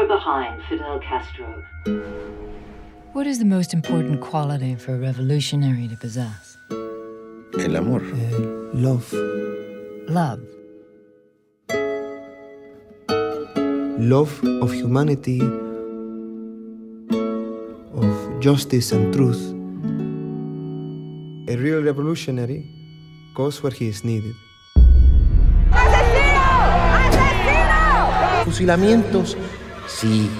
and behind Fidel Castro. What is the most important quality for a revolutionary to possess? El amor. Uh, love. Love. Love of humanity, of justice and truth. A real revolutionary goes where he is needed. Fusilamientos, sí,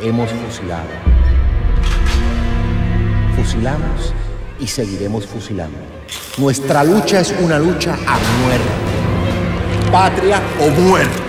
hemos fusilado. Fusilamos y seguiremos fusilando. Nuestra lucha es una lucha a muerte. Patria o muerte.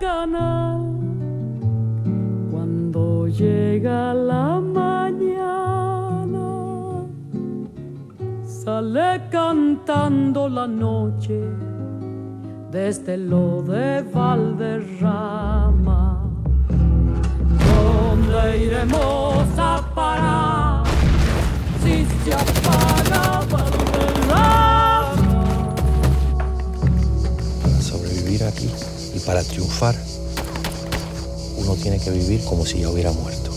canal. Cuando llega la mañana, sale cantando la noche desde este lo de Valderrama. ¿Dónde iremos a parar si se apaga Valderrama? Sobrevivir aquí para triunfar, uno tiene que vivir como si ya hubiera muerto.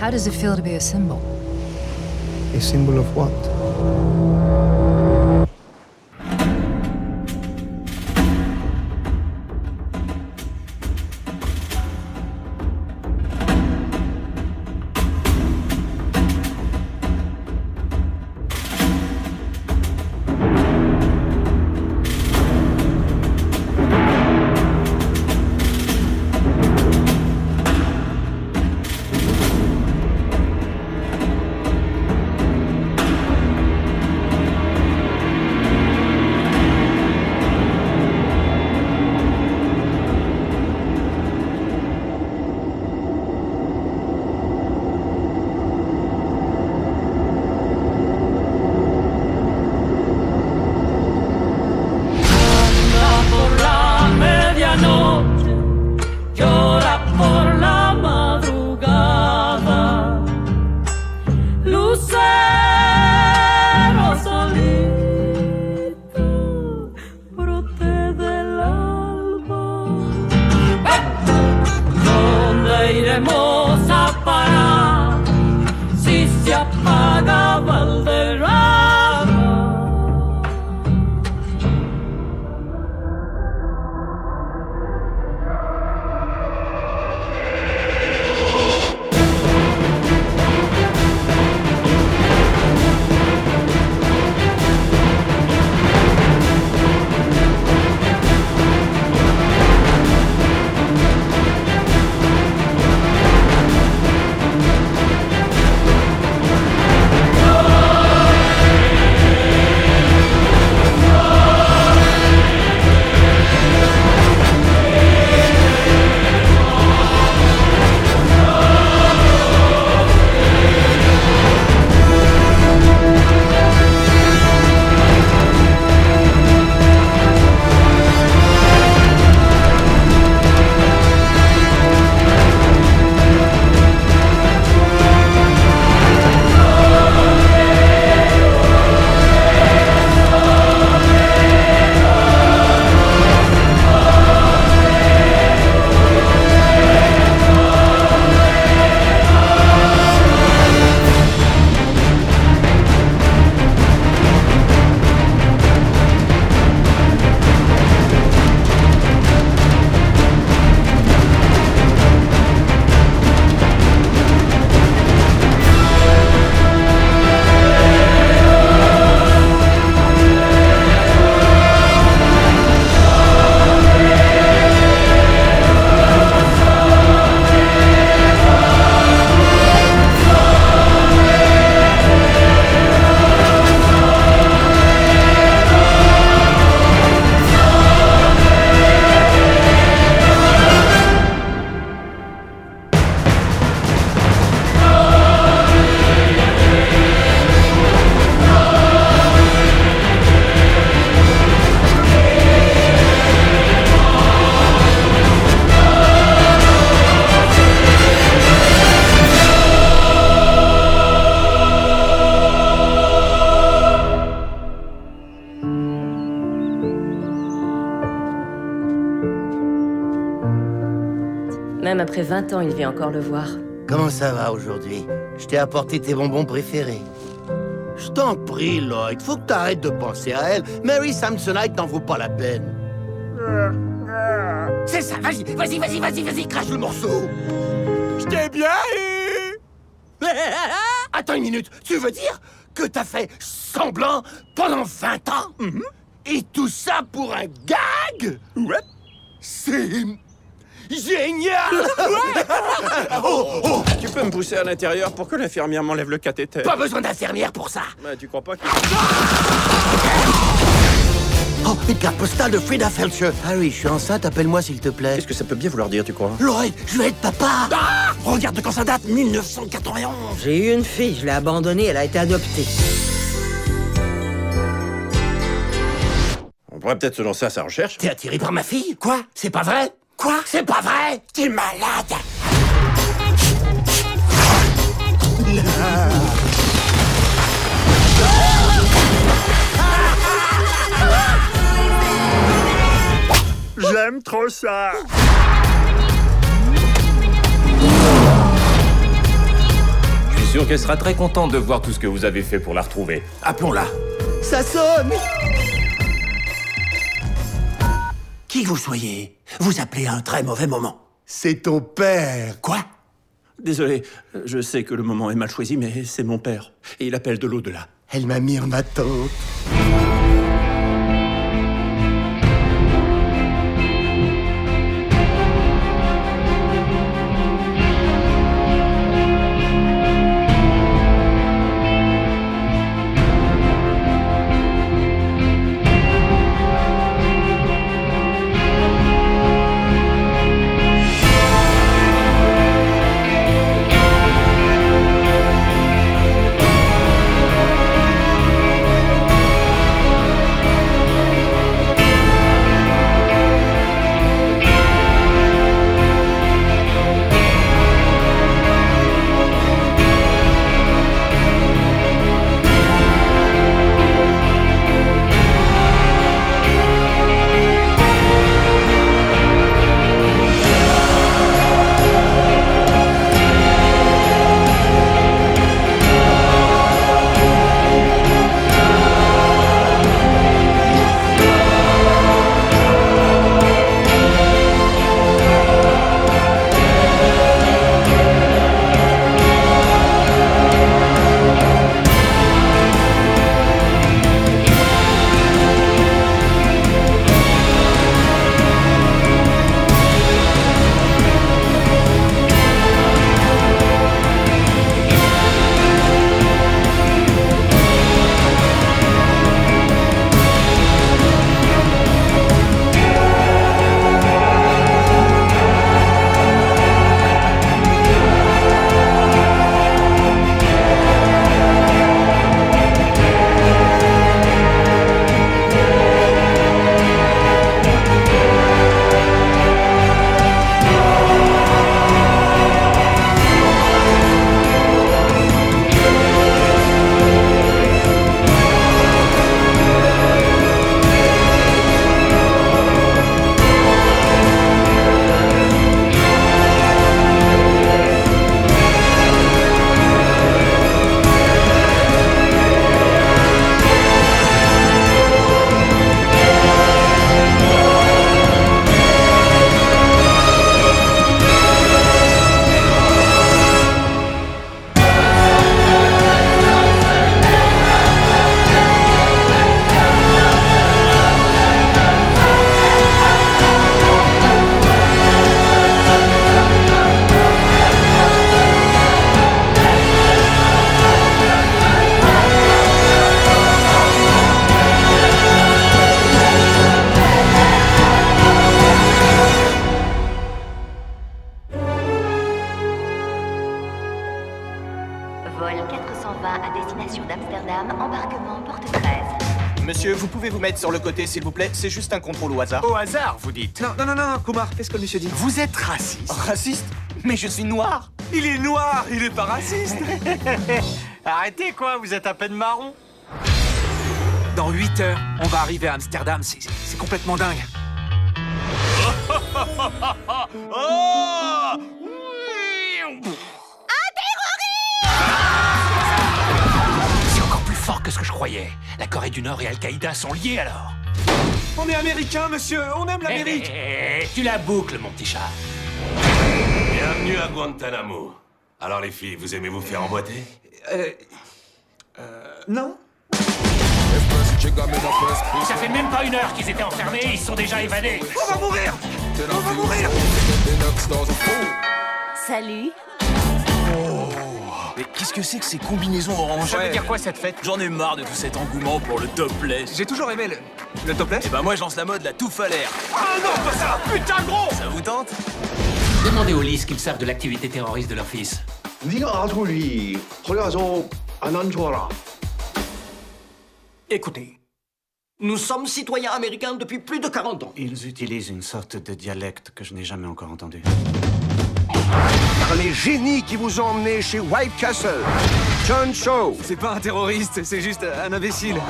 How does it feel to be a symbol? A symbol of what? 20 ans, il vient encore le voir. Comment ça va aujourd'hui? Je t'ai apporté tes bonbons préférés. Je t'en prie, Lloyd, faut que t'arrêtes de penser à elle. Mary Samsonite n'en vaut pas la peine. C'est ça, vas-y, vas-y, vas-y, vas-y, vas-y, crache le morceau. Je t'ai bien eu Attends une minute, tu veux dire que t'as fait semblant pendant 20 ans? Et tout ça pour un gag? Ouais. C'est génial Oh, oh. Tu peux me pousser à l'intérieur pour que l'infirmière m'enlève le cathéter. Pas besoin d'infirmière pour ça. Bah, tu crois pas que... Oh, Une carte postale de Frida Felcher. Ah oui, je suis enceinte, appelle-moi s'il te plaît. Qu'est-ce que ça peut bien vouloir dire, tu crois Lloyd, je vais être papa. Ah Regarde de quand ça date, 1991 J'ai eu une fille, je l'ai abandonnée, elle a été adoptée. On pourrait peut-être se lancer à sa recherche. T'es attiré par ma fille? Quoi? C'est pas vrai? Quoi? C'est pas vrai? T'es malade! J'aime trop ça. Je suis sûr qu'elle sera très contente de voir tout ce que vous avez fait pour la retrouver. Appelons-la. Ça sonne Qui vous soyez, vous appelez à un très mauvais moment. C'est ton père. Quoi? Désolé, je sais que le moment est mal choisi, mais c'est mon père. Et il appelle de l'au-delà. Elle m'a mis en attente. Monsieur, vous pouvez vous mettre sur le côté, s'il vous plaît C'est juste un contrôle au hasard. Au hasard, vous dites Non, non, non, non, Kumar, qu'est-ce que le monsieur dit? Vous êtes raciste. Raciste Mais je suis noir Il est noir, il est pas raciste Arrêtez quoi, vous êtes à peine marron Dans 8 heures, on va arriver à Amsterdam, c'est c'est complètement dingue. Oh que ce que je croyais. La Corée du Nord et Al-Qaïda sont liés alors. On est américain, monsieur, on aime l'Amérique Eh, eh, tu la boucles, mon petit chat. Bienvenue à Guantanamo. Alors les filles, vous aimez vous faire emboîter? Euh. Euh. Non Ça fait même pas une heure qu'ils étaient enfermés, ils sont déjà évadés. On va mourir On va mourir Salut. Mais qu'est-ce que c'est que ces combinaisons orange Ça veut dire quoi cette fête? J'en ai marre de tout cet engouement pour le topless. J'ai toujours aimé le... le topless Eh ben moi je lance la mode la touffe à l'air. Ah non, pas ça Putain gros Ça vous tente? Demandez aux Lys qu'ils savent de l'activité terroriste de leur fils. Écoutez, nous sommes citoyens américains depuis plus de 40 ans. Ils utilisent une sorte de dialecte que je n'ai jamais encore entendu. Par les génies qui vous ont emmené chez White Castle. John Shaw. C'est pas un terroriste, c'est juste un imbécile.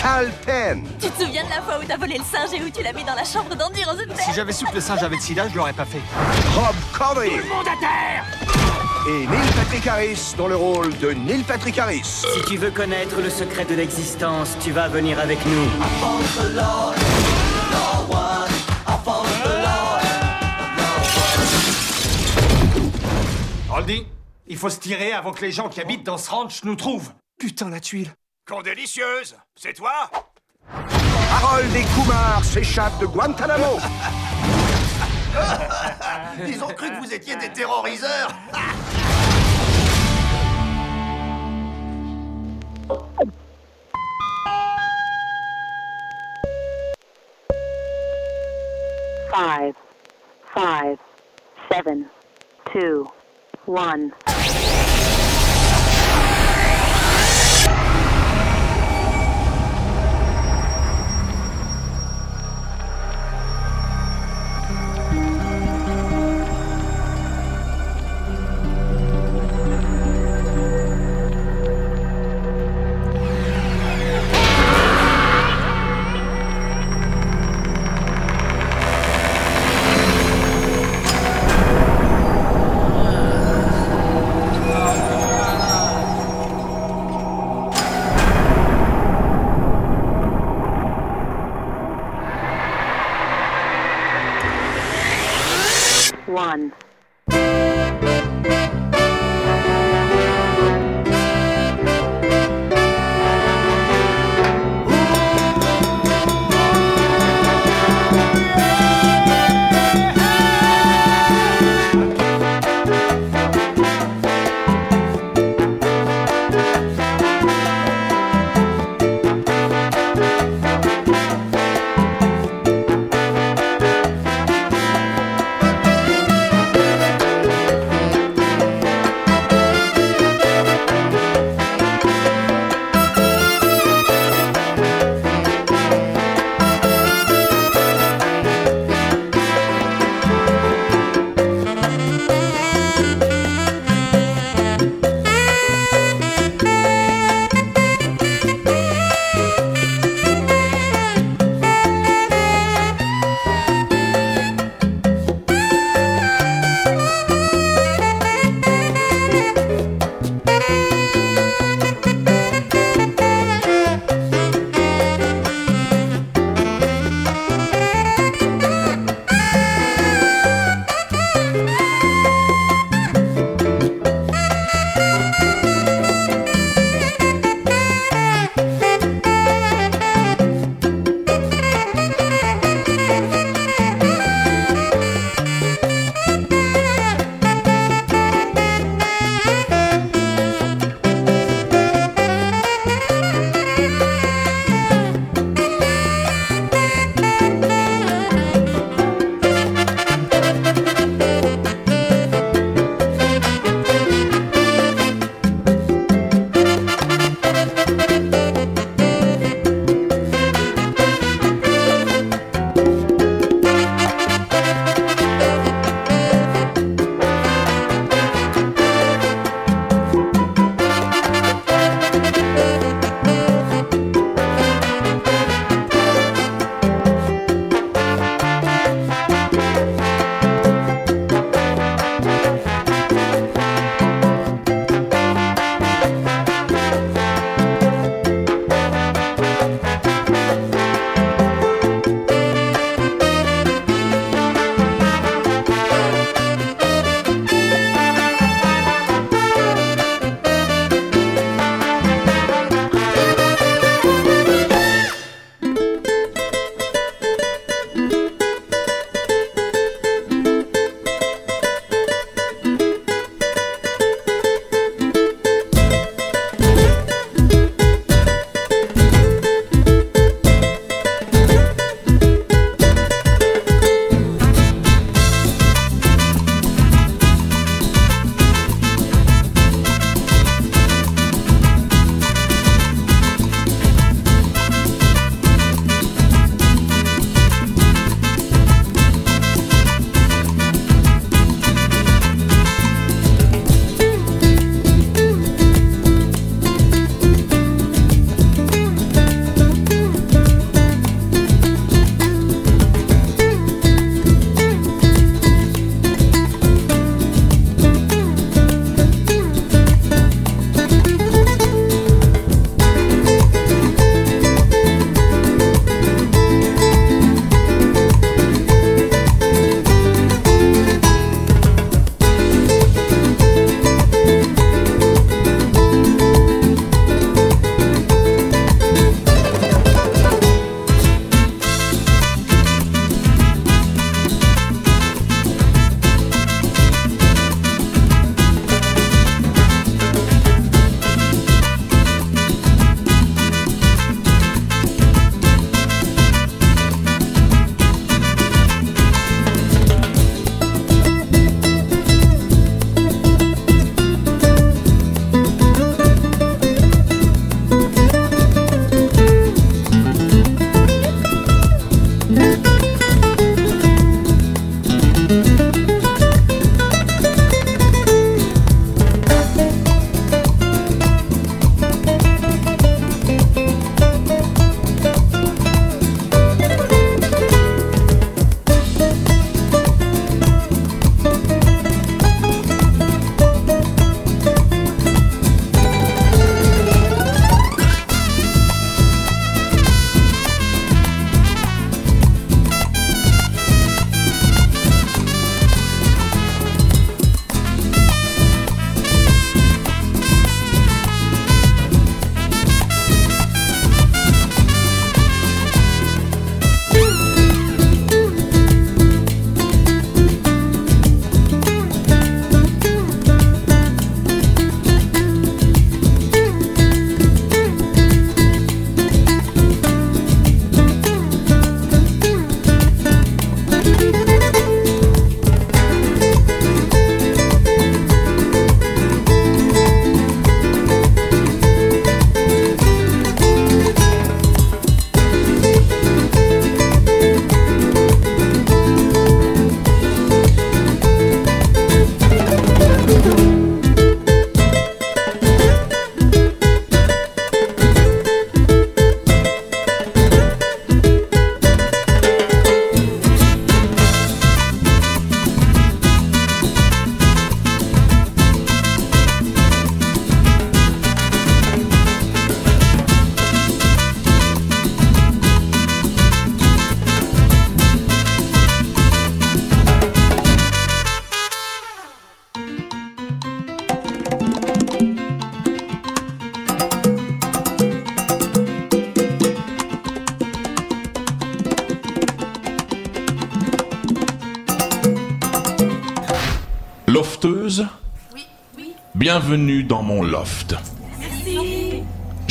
Cal Penn. Tu te souviens de la fois où t'as volé le singe et où tu l'as mis dans la chambre d'Andy Rosenberg? Si j'avais su que le singe avait le sida, je l'aurais pas fait. Rob Corddry. Tout le monde à terre Et Neil Patrick Harris dans le rôle de Neil Patrick Harris. Si tu veux connaître le secret de l'existence, tu vas venir avec nous. Aldi, il faut se tirer avant que les gens qui habitent dans ce ranch nous trouvent. Putain, la tuile. Con délicieuse C'est toi Harold et Kumar s'échappent de Guantanamo. Ils ont cru que vous étiez des terroriseurs Five, five, seven, two. One.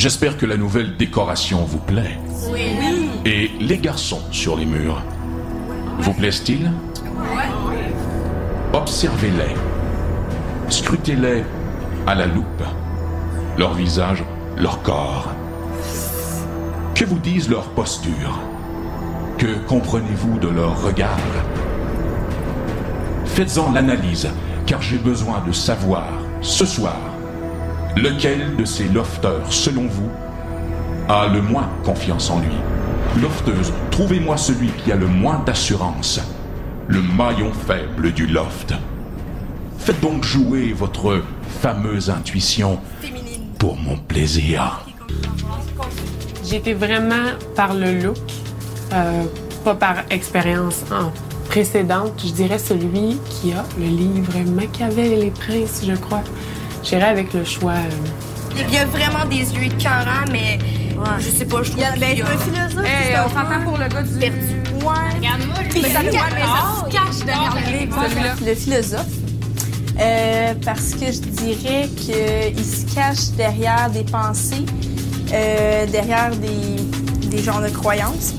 J'espère que la nouvelle décoration vous plaît. Oui. Et les garçons sur les murs Vous plaisent-ils? Observez-les. Scrutez-les à la loupe. Leur visage, leur corps. Que vous disent leurs postures? Que comprenez-vous de leur regard Faites-en l'analyse, car j'ai besoin de savoir, ce soir, lequel de ces lofteurs, selon vous, a le moins confiance en lui? Lofteuse, trouvez-moi celui qui a le moins d'assurance, le maillon faible du loft. Faites donc jouer votre fameuse intuition pour mon plaisir. J'étais vraiment par le look, euh, pas par expérience en précédente. Je dirais celui qui a le livre Machiavel et les princes, je crois. J'irais avec le choix. euh, Il y a vraiment des yeux écœurants, mais je sais pas, je trouve Il y a- ben, qu'il y a- c'est un philosophe, Hey, on s'entend pour le gars du perdu. Ouais. Regarde-moi, lui, ça, mais ça cache- se cache derrière le livre, celui-là. Le philosophe. Euh, parce que je dirais qu'il se cache derrière des pensées, euh, derrière des, des genres de croyances.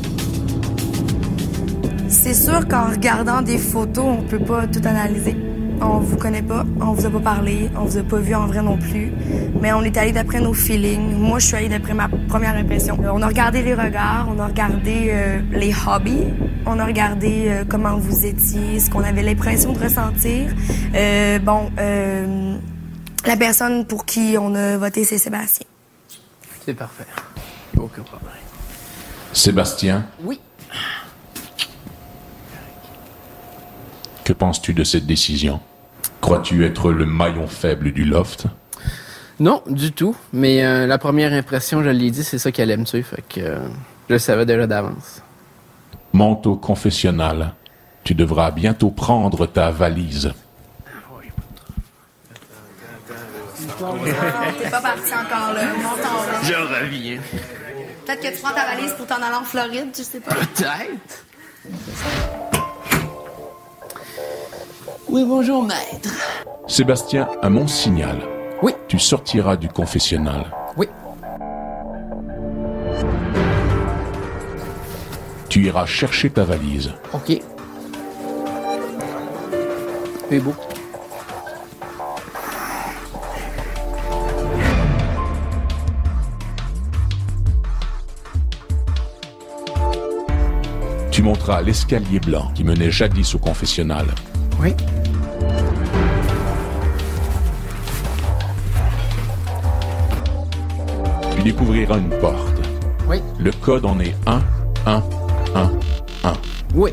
C'est sûr qu'en regardant des photos, on peut pas tout analyser. On vous connaît pas, on vous a pas parlé, on vous a pas vu en vrai non plus. Mais on est allé d'après nos feelings. Moi, je suis allée d'après ma première impression. Euh, On a regardé les regards, on a regardé euh, les hobbies, on a regardé euh, comment vous étiez, ce qu'on avait l'impression de ressentir. Euh, bon, euh, la personne pour qui on a voté, c'est Sébastien. C'est parfait. Aucun problème. Sébastien, Oui. Que penses-tu de cette décision? Crois-tu être le maillon faible du loft? Non, du tout. Mais euh, la première impression, je l'ai dit, c'est ça qu'elle aime tuer. Fait que euh, je le savais déjà d'avance. Monte au confessionnal. Tu devras bientôt prendre ta valise. Non, t'es pas parti encore là. Monte en haut. Je reviens. Peut-être que tu prends ta valise pour t'en aller en Floride, je sais pas. Peut-être. Oui, bonjour, maître. Sébastien, à mon signal. Oui. Tu sortiras du confessionnal. Oui. Tu iras chercher ta valise. OK. C'est beau. Tu monteras l'escalier blanc qui menait jadis au confessionnal. Oui. Tu découvriras une porte. Oui. Le code en est 1, 1, 1, 1. Oui.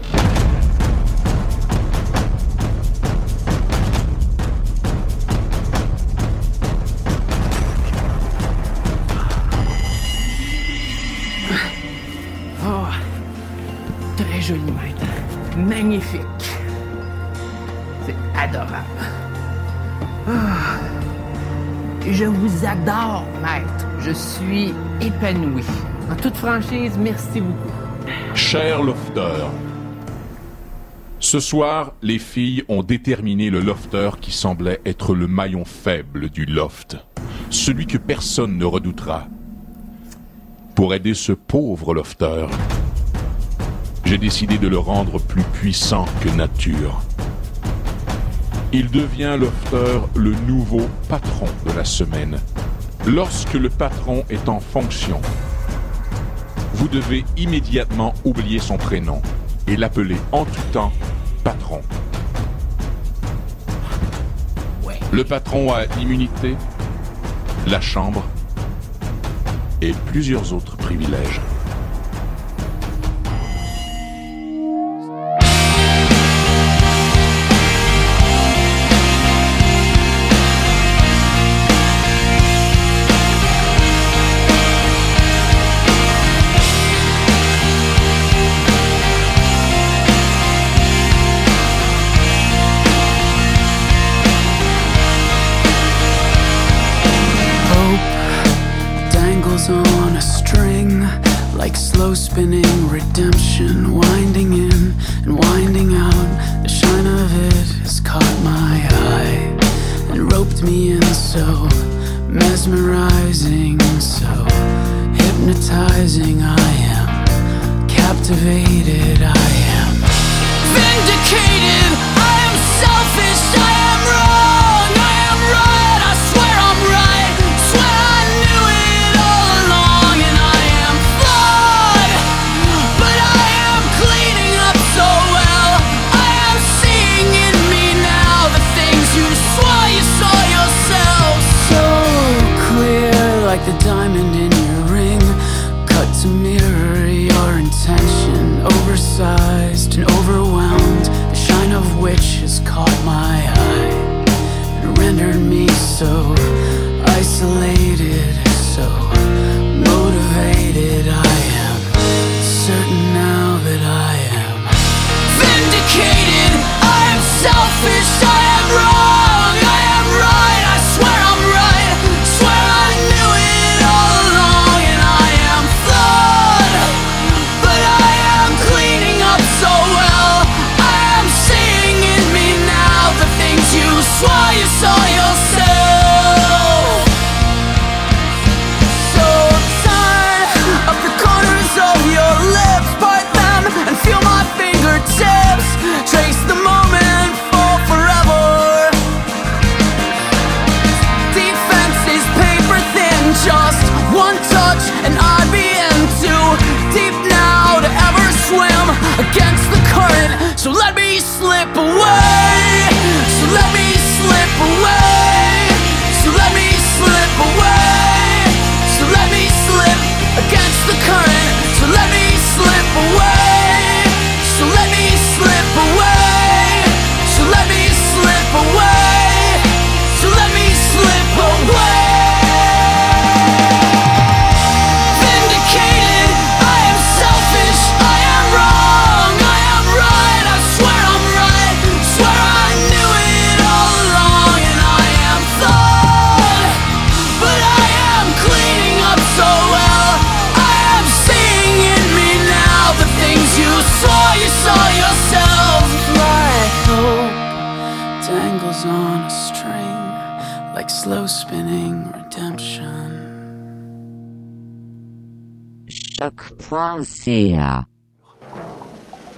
Je suis épanoui. En toute franchise, merci beaucoup. Cher lofter, ce soir, les filles ont déterminé le lofter qui semblait être le maillon faible du loft, celui que personne ne redoutera. Pour aider ce pauvre lofter, j'ai décidé de le rendre plus puissant que nature. Il devient lofter le nouveau patron de la semaine. Lorsque le patron est en fonction, vous devez immédiatement oublier son prénom et l'appeler en tout temps patron. Le patron a l'immunité, la chambre et plusieurs autres privilèges.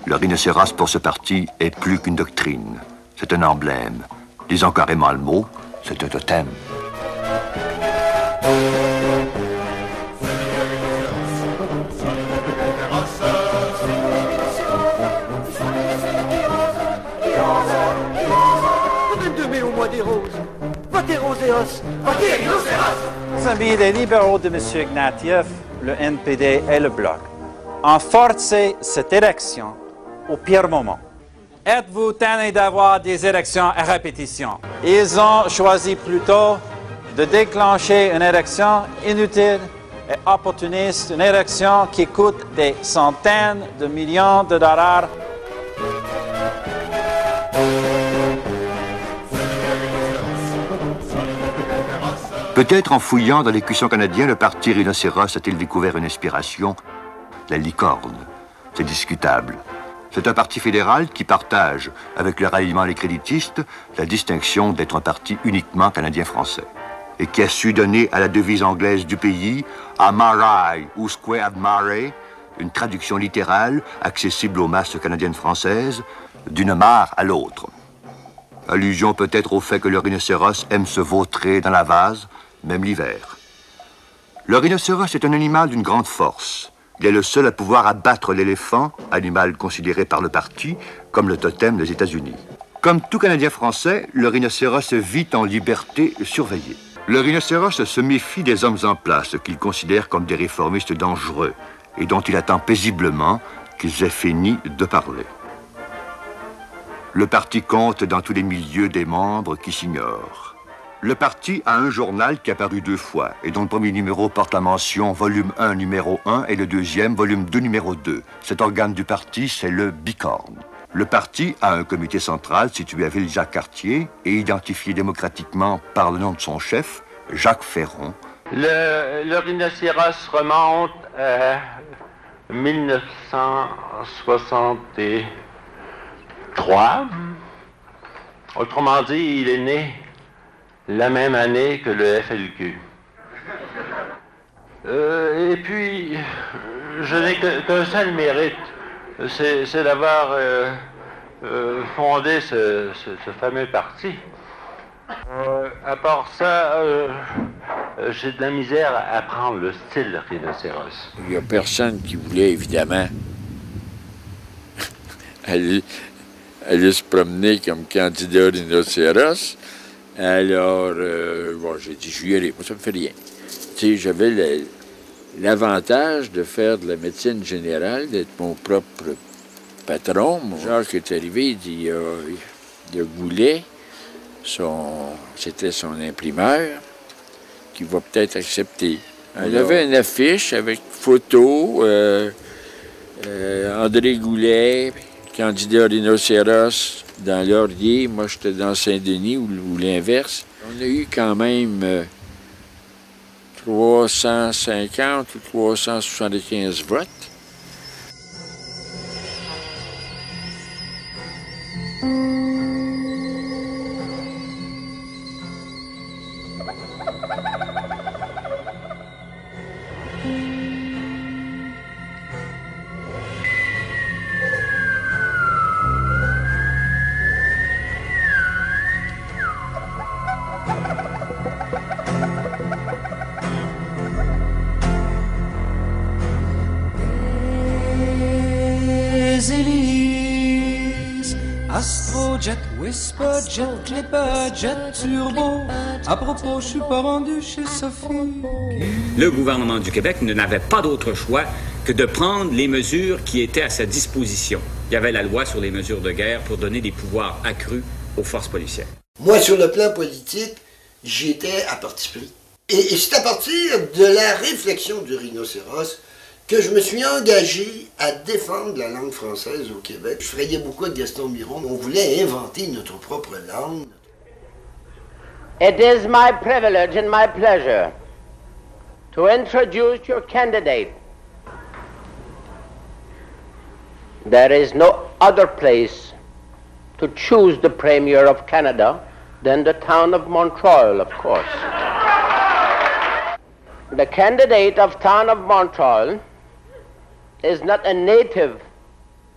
Le rhinocéros pour ce parti est plus qu'une doctrine. C'est un emblème. Disons carrément le mot, c'est un totem. Le 22 mai au mois des roses. Votez Roséos. Votez Rhinocéros. Les libéraux de M. Ignatieff, le NPD et le Bloc ont forcé cette élection au pire moment. Êtes-vous tanné d'avoir des élections à répétition? Ils ont choisi plutôt de déclencher une élection inutile et opportuniste, une élection qui coûte des centaines de millions de dollars. Peut-être en fouillant dans les cuissons canadiens, le parti rhinocéros a-t-il découvert une inspiration? La licorne. C'est discutable. C'est un parti fédéral qui partage, avec le ralliement des créditistes, la distinction d'être un parti uniquement canadien-français. Et qui a su donner à la devise anglaise du pays, Amarai ou Square Admire, une traduction littérale accessible aux masses canadiennes-françaises, d'une mare à l'autre. Allusion peut-être au fait que le rhinocéros aime se vautrer dans la vase, même l'hiver. Le rhinocéros est un animal d'une grande force. Il est le seul à pouvoir abattre l'éléphant, animal considéré par le parti comme le totem des États-Unis. Comme tout Canadien français, le rhinocéros vit en liberté surveillée. Le rhinocéros se méfie des hommes en place qu'il considère comme des réformistes dangereux et dont il attend paisiblement qu'ils aient fini de parler. Le parti compte dans tous les milieux des membres qui s'ignorent. Le parti a un journal qui a paru deux fois et dont le premier numéro porte la mention volume 1 numéro 1 et le deuxième volume 2 numéro 2. Cet organe du parti, c'est le Bicorne. Le parti a un comité central situé à Ville-Jacques-Cartier et identifié démocratiquement par le nom de son chef, Jacques Ferron. Le, le rhinocéros remonte à 1963. Autrement dit, il est né la même année que le FLQ. Euh, et puis, je n'ai qu'un seul mérite, c'est d'avoir euh, euh, fondé ce, fameux parti. À part ça, j'ai de la misère à prendre le style rhinocéros. Il n'y a personne qui voulait, évidemment, aller, aller se promener comme candidat rhinocéros. Alors, euh, bon, j'ai dit, je vais y aller. Moi, ça me fait rien. Tu sais, j'avais l'avantage de faire de la médecine générale, d'être mon propre patron. Mon Jacques est arrivé, il dit, il y a, Goulet, c'était son imprimeur, qui va peut-être accepter. Il avait une affiche avec photo, euh, euh, André Goulet, candidat rhinocéros dans Laurier. Moi, j'étais dans Saint-Denis ou, l'inverse. On a eu quand même euh, 350 ou 375 votes. Hélices, Astrojet, Whisperjet, Clipperjet, Turbo. À propos, je suis pas rendu chez Sophie. Le gouvernement du Québec ne n'avait pas d'autre choix que de prendre les mesures qui étaient à sa disposition. Il y avait la loi sur les mesures de guerre pour donner des pouvoirs accrus aux forces policières. Moi, sur le plan politique, j'étais à parti pris. Et, et c'est à partir de la réflexion du rhinocéros que je me suis engagé à défendre la langue française au Québec. Je frayais beaucoup avec Gaston Miron. On voulait inventer notre propre langue. It is my privilege and my pleasure to introduce your candidate. There is no other place to choose the Premier of Canada than the town of Montreal, of course. The candidate of town of Montreal is not a native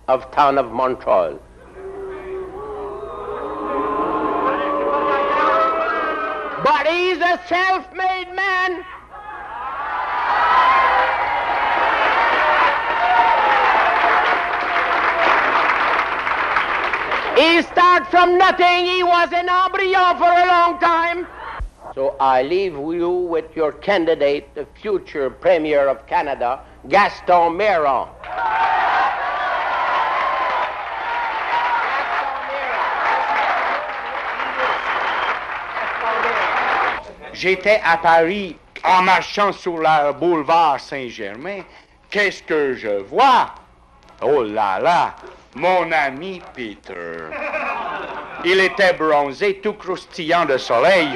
of town of Montreal. But he's a self-made man. He started from nothing. He was an embryo for a long time. So I leave you with your candidate, the future Premier of Canada, Gaston Miron. J'étais à Paris en marchant sur le boulevard Saint-Germain. Qu'est-ce que je vois? Oh là là, mon ami Peter. Il était bronzé, tout croustillant de soleil.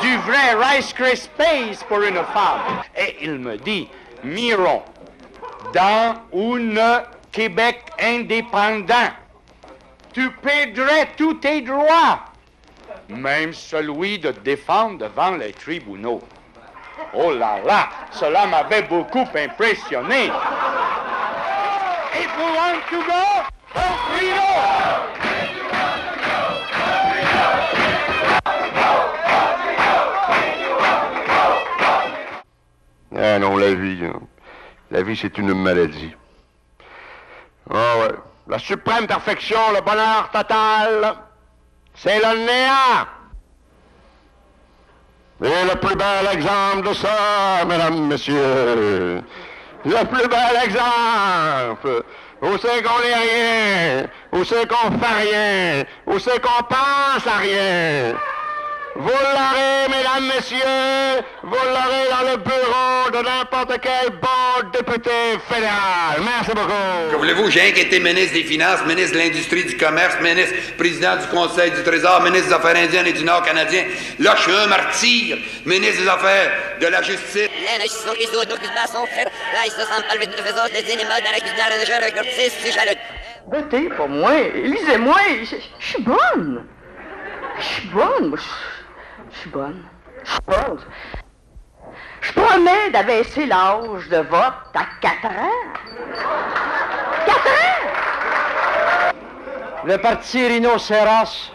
Du vrai Rice Krispies pour une femme. Et il me dit, Miron, dans un Québec indépendant, tu perdrais tous tes droits même celui de défendre devant les tribunaux. Oh là là, cela m'avait beaucoup impressionné. If want to go. Ah non, la vie, hein. la vie c'est une maladie. Ah ouais. La suprême perfection, le bonheur total, c'est le néant. Et le plus bel exemple de ça, mesdames, messieurs, le plus bel exemple, où c'est qu'on n'est rien, où c'est qu'on fait rien, où c'est qu'on pense à rien. Vous l'aurez, mesdames, messieurs, vous l'aurez dans le bureau de n'importe quel bon député fédéral. Merci beaucoup. Que voulez-vous, j'ai été ministre des Finances, ministre de l'Industrie, du Commerce, ministre, président du Conseil du Trésor, ministre des Affaires indiennes et du Nord canadien. Là, je suis un martyr, ministre des Affaires de la Justice. Votez pour moi, lisez-moi, je je suis bonne. Je suis bonne. moi, je suis bonne. Je. Je promets d'abaisser l'âge de vote à 4 ans. 4 ans! Le parti rhinocéros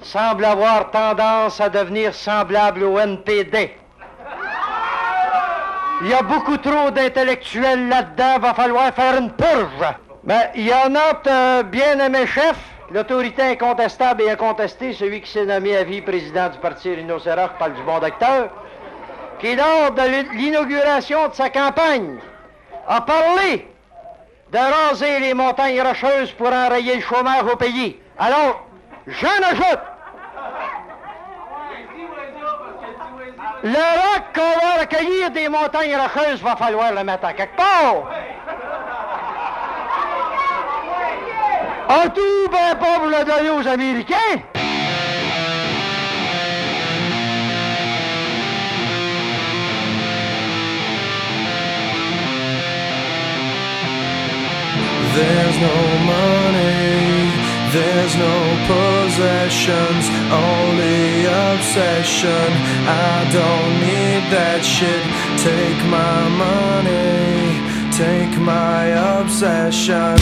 semble avoir tendance à devenir semblable au NPD. Il y a beaucoup trop d'intellectuels là-dedans, va falloir faire une purge. Mais il y en a un bien aimé chef L'autorité incontestable et incontestée, celui qui s'est nommé à vie président du parti Rhinocéros, parle du bon docteur, qui lors de l'inauguration de sa campagne a parlé de raser les montagnes rocheuses pour enrayer le chômage au pays. Alors, j'en ajoute. Le roc qu'on va recueillir des montagnes rocheuses va falloir le mettre à quelque part. A tout ben pas pour le donner aux Américains? There's no money, there's no possessions, only obsession. I don't need that shit. Take my money, take my obsession.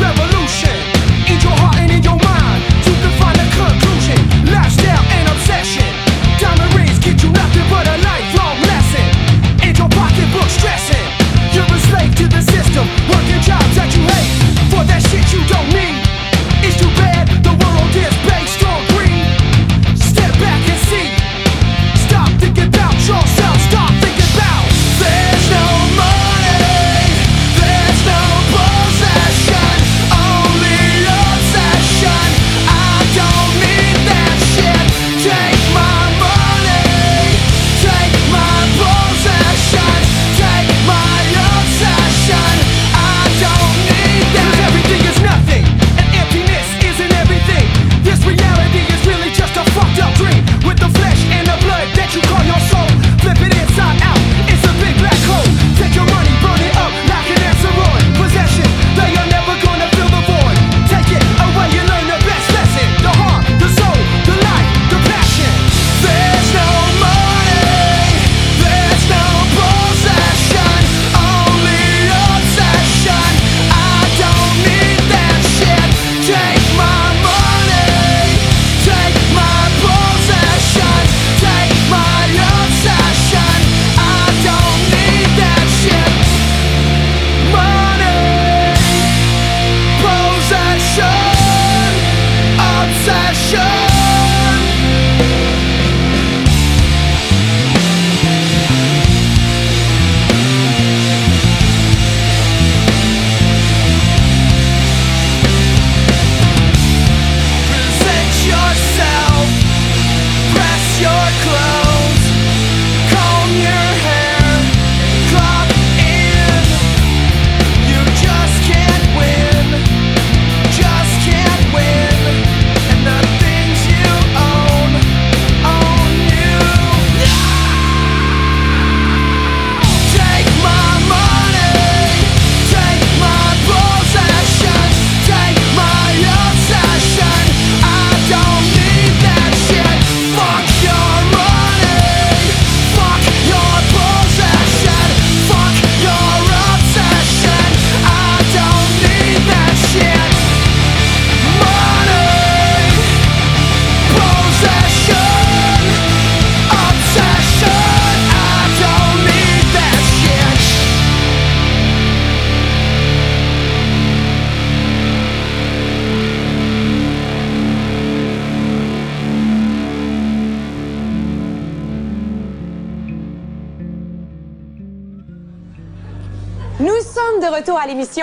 revolution.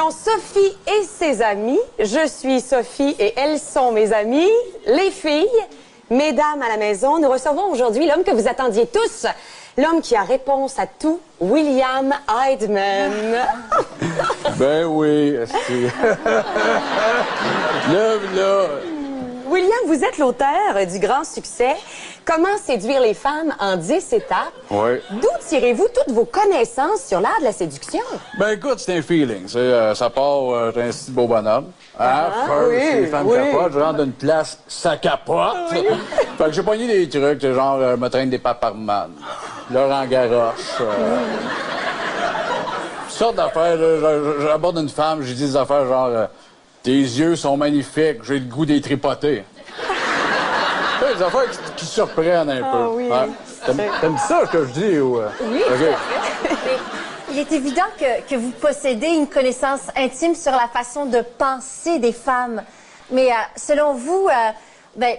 Sophie et ses amis. Je suis Sophie et elles sont mes amies, les filles. Mesdames à la maison, nous recevons aujourd'hui l'homme que vous attendiez tous, l'homme qui a réponse à tout, William Heidman. ben oui, là, là. William, vous êtes l'auteur du grand succès Comment séduire les femmes en 10 étapes? Ouais. D'où tirez-vous toutes vos connaissances sur l'art de la séduction? Ben écoute, c'est un feeling. c'est, euh, ça part, euh, j'ai un petit beau bonhomme. Hein? Ah, First, oui, les femmes oui. capotent. Je rentre dans une place, ça capote. fait que j'ai pogné des trucs, genre, euh, me traîne des paparman, Laurent Garroche. Euh, toutes sortes d'affaires. Je- je- J'aborde une femme, j'ai dit des affaires genre, euh, tes yeux sont magnifiques, j'ai le goût des tripoter. Des affaires qui, qui surprennent un Ah peu. oui. Ouais. T'aimes ça ce que je dis ou. euh? Oui, OK. Il est évident que, que vous possédez une connaissance intime sur la façon de penser des femmes. Mais euh, selon vous, euh, ben,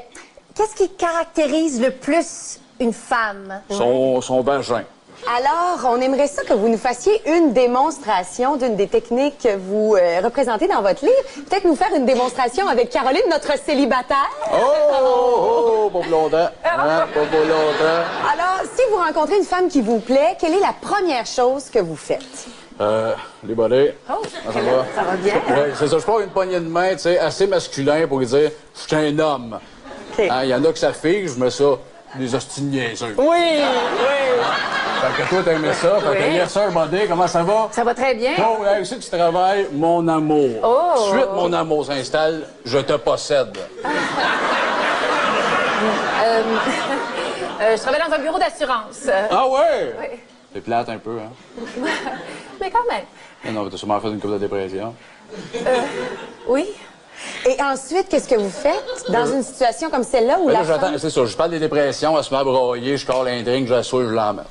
qu'est-ce qui caractérise le plus une femme? Son, son vagin. Alors, on aimerait ça que vous nous fassiez une démonstration d'une des techniques que vous euh, représentez dans votre livre. Peut-être nous faire une démonstration avec Caroline, notre célibataire. Oh, oh, oh, pas pour longtemps. Hein, pas pour longtemps. Alors, si vous rencontrez une femme qui vous plaît, quelle est la première chose que vous faites? Euh, les bolets. Oh, ça va? ça va bien. Ouais, c'est ça. Je prends une poignée de main, tu sais, assez masculin pour lui dire, je suis un homme. Hein, Il y en a que ça figue, je mets ça, des hosties de niaiseux. Oui, oui. Fait que toi, t'as aimé ça. Fait que, Oui. yes, sir, buddy, comment ça va? Ça va très bien. Oh, hey, ici, tu travailles, mon amour. Oh. Suite, mon amour s'installe, je te possède. Euh, euh, je travaille dans un bureau d'assurance. Ah ouais? Oui. C'est plate un peu, hein? Mais quand même. Mais non, t'as sûrement fait une coupe de dépression. Euh, oui. Et ensuite, qu'est-ce que vous faites dans une situation comme celle-là où Ben la femme... c'est ça, je parle des dépressions, elle se met à broyer, je colle un drink, je la souille, je l'emmène.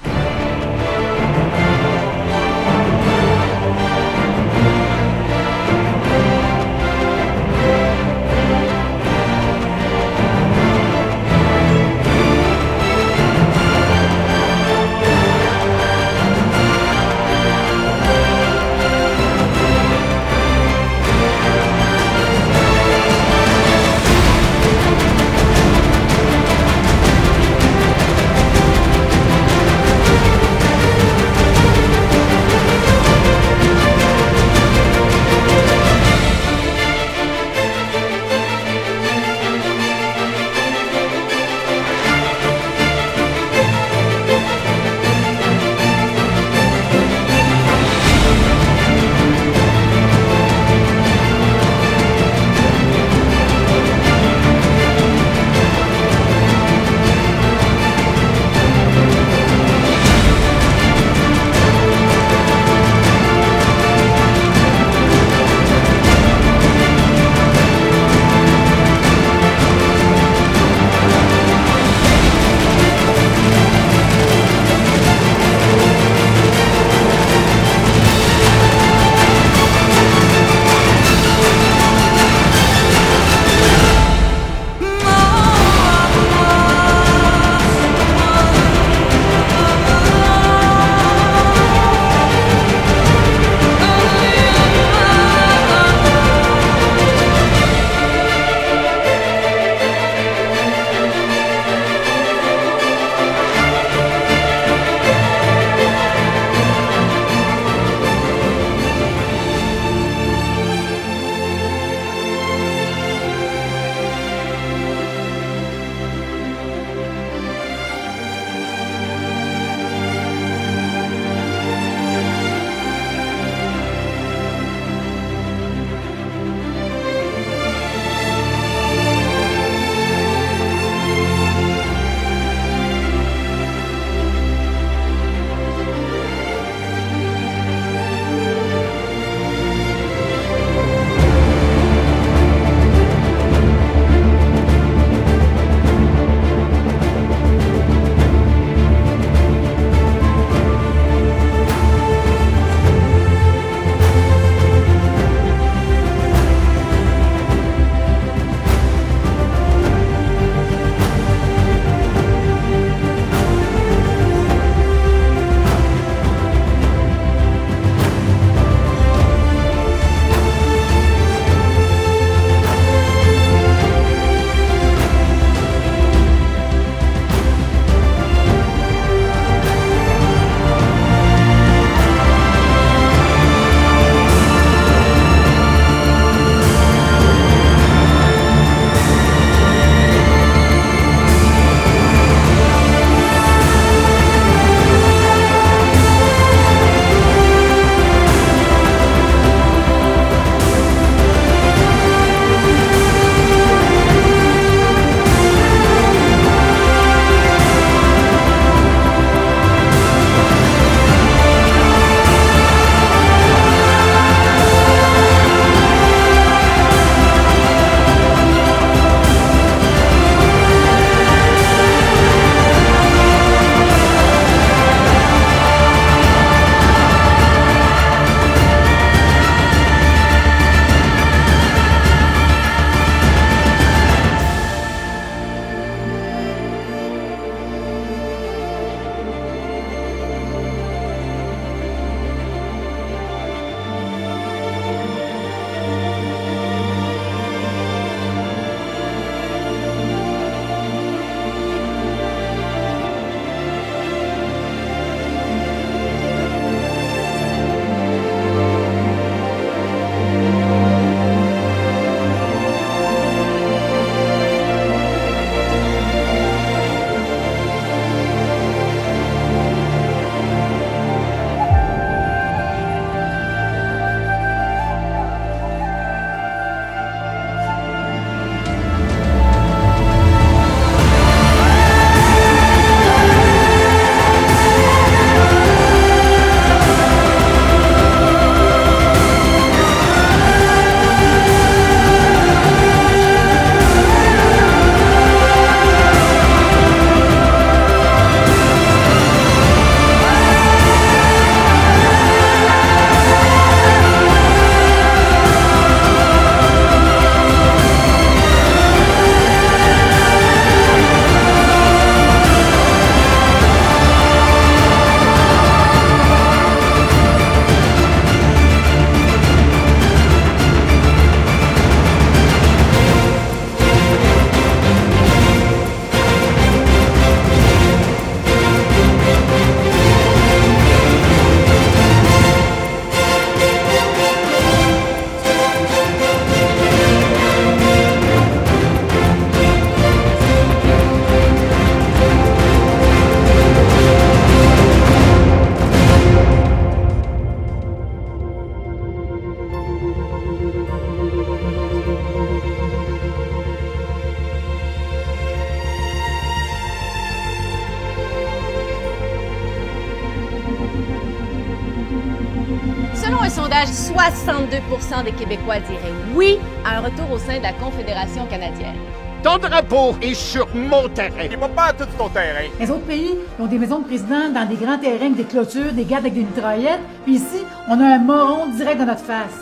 Des Québécois diraient oui à un retour au sein de la Confédération canadienne. Ton drapeau est sur mon terrain. Il va pas à tout ton terrain. Les autres pays ont des maisons de président dans des grands terrains, avec des clôtures, des gardes avec des mitraillettes. Puis ici, on a un moron direct dans notre face.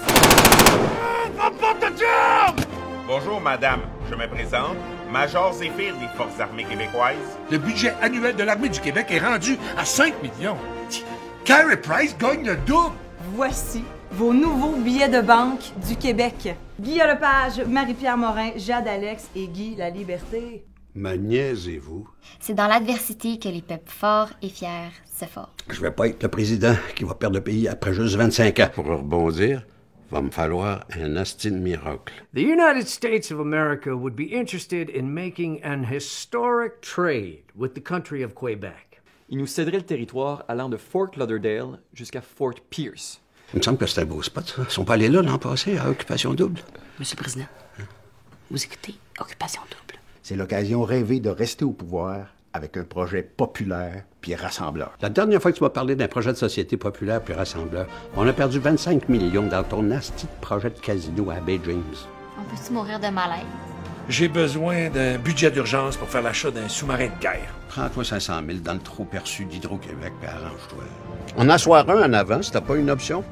Bonjour, madame. Je me présente. Major Zéphyr des Forces armées québécoises. Le budget annuel de l'Armée du Québec est rendu à 5 millions. Carey Price gagne le double. Voici vos nouveaux billets de banque du Québec. Guy Lepage, Marie-Pierre Morin, Jade Alex et Guy La Liberté. Me niaisez-vous? C'est dans l'adversité que les peuples forts et fiers se forment. Je vais pas être le président qui va perdre le pays après juste 25 ans. Pour rebondir, va me falloir un asti de miracle. The United States of America would be interested in making an historic trade with the country of Quebec. Il nous céderait le territoire allant de Fort Lauderdale jusqu'à Fort Pierce. Il me semble que c'est un beau spot, ça. Ils sont pas allés là l'an passé à Occupation Double. Monsieur le Président, vous écoutez Occupation Double. C'est l'occasion rêvée de rester au pouvoir avec un projet populaire puis rassembleur. La dernière fois que tu m'as parlé d'un projet de société populaire puis rassembleur, on a perdu 25 millions dans ton nasty de projet de casino à Bay James. On peut-tu mourir de malaise? J'ai besoin d'un budget d'urgence pour faire l'achat d'un sous-marin de guerre. Prends-toi 500 000 dans le trop perçu d'Hydro-Québec puis arrange-toi. En asseoir un en avant, c'était pas une option?